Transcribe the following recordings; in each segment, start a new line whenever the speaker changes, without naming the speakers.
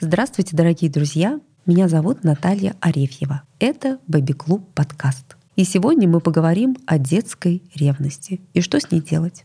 Здравствуйте, дорогие друзья! Меня зовут Наталья Арефьева. Это «Бэби-клуб» подкаст. И сегодня мы поговорим о детской ревности и что с ней делать.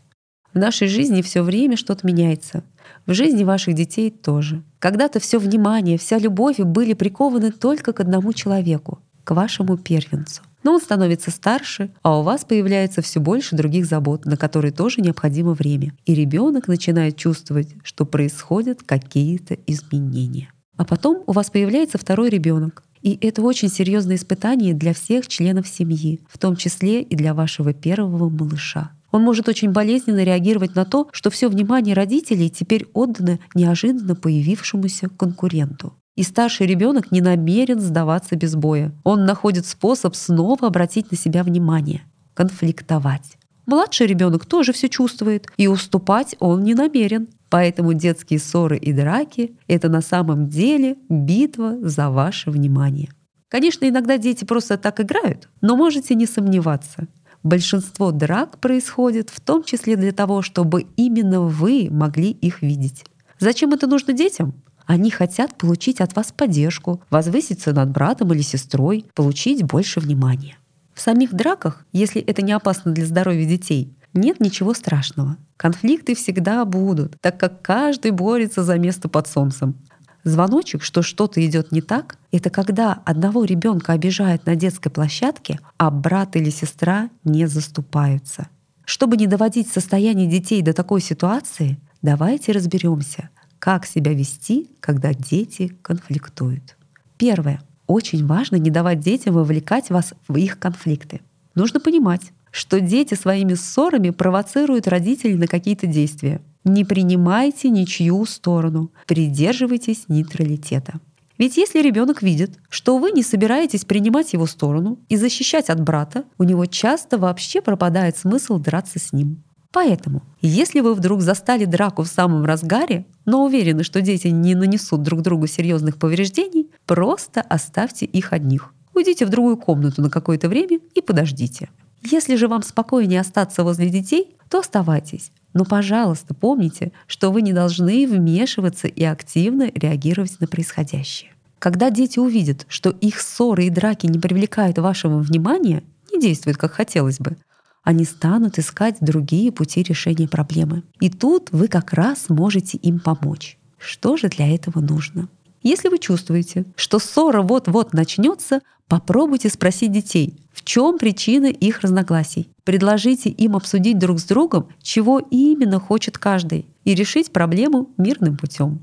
В нашей жизни все время что-то меняется. В жизни ваших детей тоже. Когда-то все внимание, вся любовь были прикованы только к одному человеку, к вашему первенцу. Но он становится старше, а у вас появляется все больше других забот, на которые тоже необходимо время. И ребенок начинает чувствовать, что происходят какие-то изменения. А потом у вас появляется второй ребенок. И это очень серьезное испытание для всех членов семьи, в том числе и для вашего первого малыша. Он может очень болезненно реагировать на то, что все внимание родителей теперь отдано неожиданно появившемуся конкуренту. И старший ребенок не намерен сдаваться без боя. Он находит способ снова обратить на себя внимание, конфликтовать. Младший ребенок тоже все чувствует, и уступать он не намерен. Поэтому детские ссоры и драки — это на самом деле битва за ваше внимание. Конечно, иногда дети просто так играют, но можете не сомневаться. Большинство драк происходит в том числе для того, чтобы именно вы могли их видеть. Зачем это нужно детям? Они хотят получить от вас поддержку, возвыситься над братом или сестрой, получить больше внимания. В самих драках, если это не опасно для здоровья детей, нет ничего страшного. Конфликты всегда будут, так как каждый борется за место под солнцем. Звоночек, что что-то идет не так, это когда одного ребенка обижают на детской площадке, а брат или сестра не заступаются. Чтобы не доводить состояние детей до такой ситуации, давайте разберемся, как себя вести, когда дети конфликтуют. Первое. Очень важно не давать детям вовлекать вас в их конфликты. Нужно понимать, что дети своими ссорами провоцируют родителей на какие-то действия. Не принимайте ничью сторону, придерживайтесь нейтралитета. Ведь если ребенок видит, что вы не собираетесь принимать его сторону и защищать от брата, у него часто вообще пропадает смысл драться с ним. Поэтому, если вы вдруг застали драку в самом разгаре, но уверены, что дети не нанесут друг другу серьезных повреждений, просто оставьте их одних. Уйдите в другую комнату на какое-то время и подождите. Если же вам спокойнее остаться возле детей, то оставайтесь. Но, пожалуйста, помните, что вы не должны вмешиваться и активно реагировать на происходящее. Когда дети увидят, что их ссоры и драки не привлекают вашего внимания, не действуют, как хотелось бы, они станут искать другие пути решения проблемы. И тут вы как раз можете им помочь. Что же для этого нужно? Если вы чувствуете, что ссора вот-вот начнется, попробуйте спросить детей, в чем причина их разногласий. Предложите им обсудить друг с другом, чего именно хочет каждый, и решить проблему мирным путем.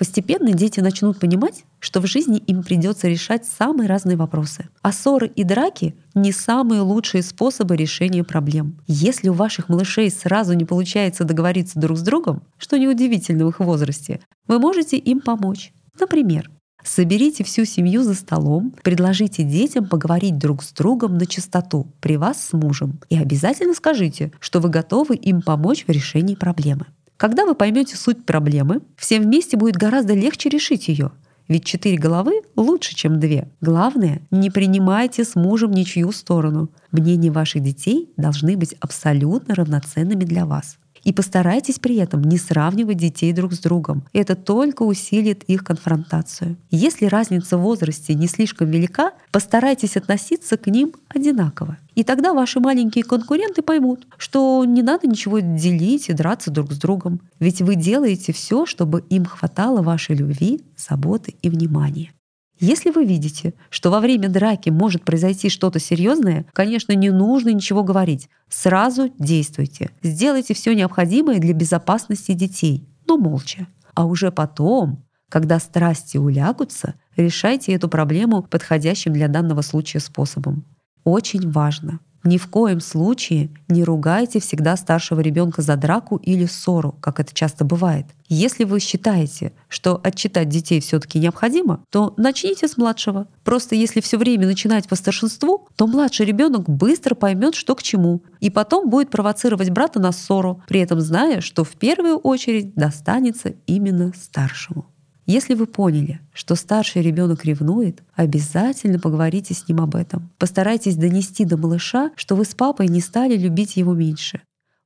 Постепенно дети начнут понимать, что в жизни им придется решать самые разные вопросы. А ссоры и драки — не самые лучшие способы решения проблем. Если у ваших малышей сразу не получается договориться друг с другом, что неудивительно в их возрасте, вы можете им помочь. Например, Соберите всю семью за столом, предложите детям поговорить друг с другом на чистоту при вас с мужем и обязательно скажите, что вы готовы им помочь в решении проблемы. Когда вы поймете суть проблемы, всем вместе будет гораздо легче решить ее. Ведь четыре головы лучше, чем две. Главное, не принимайте с мужем ничью сторону. Мнения ваших детей должны быть абсолютно равноценными для вас. И постарайтесь при этом не сравнивать детей друг с другом. Это только усилит их конфронтацию. Если разница в возрасте не слишком велика, постарайтесь относиться к ним одинаково. И тогда ваши маленькие конкуренты поймут, что не надо ничего делить и драться друг с другом. Ведь вы делаете все, чтобы им хватало вашей любви, заботы и внимания. Если вы видите, что во время драки может произойти что-то серьезное, конечно, не нужно ничего говорить. Сразу действуйте. Сделайте все необходимое для безопасности детей, но молча. А уже потом, когда страсти улягутся, решайте эту проблему подходящим для данного случая способом. Очень важно — ни в коем случае не ругайте всегда старшего ребенка за драку или ссору, как это часто бывает. Если вы считаете, что отчитать детей все-таки необходимо, то начните с младшего. Просто если все время начинать по старшинству, то младший ребенок быстро поймет, что к чему, и потом будет провоцировать брата на ссору, при этом зная, что в первую очередь достанется именно старшему. Если вы поняли, что старший ребенок ревнует, обязательно поговорите с ним об этом. Постарайтесь донести до малыша, что вы с папой не стали любить его меньше.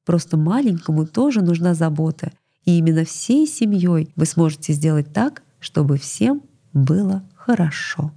Просто маленькому тоже нужна забота, и именно всей семьей вы сможете сделать так, чтобы всем было хорошо.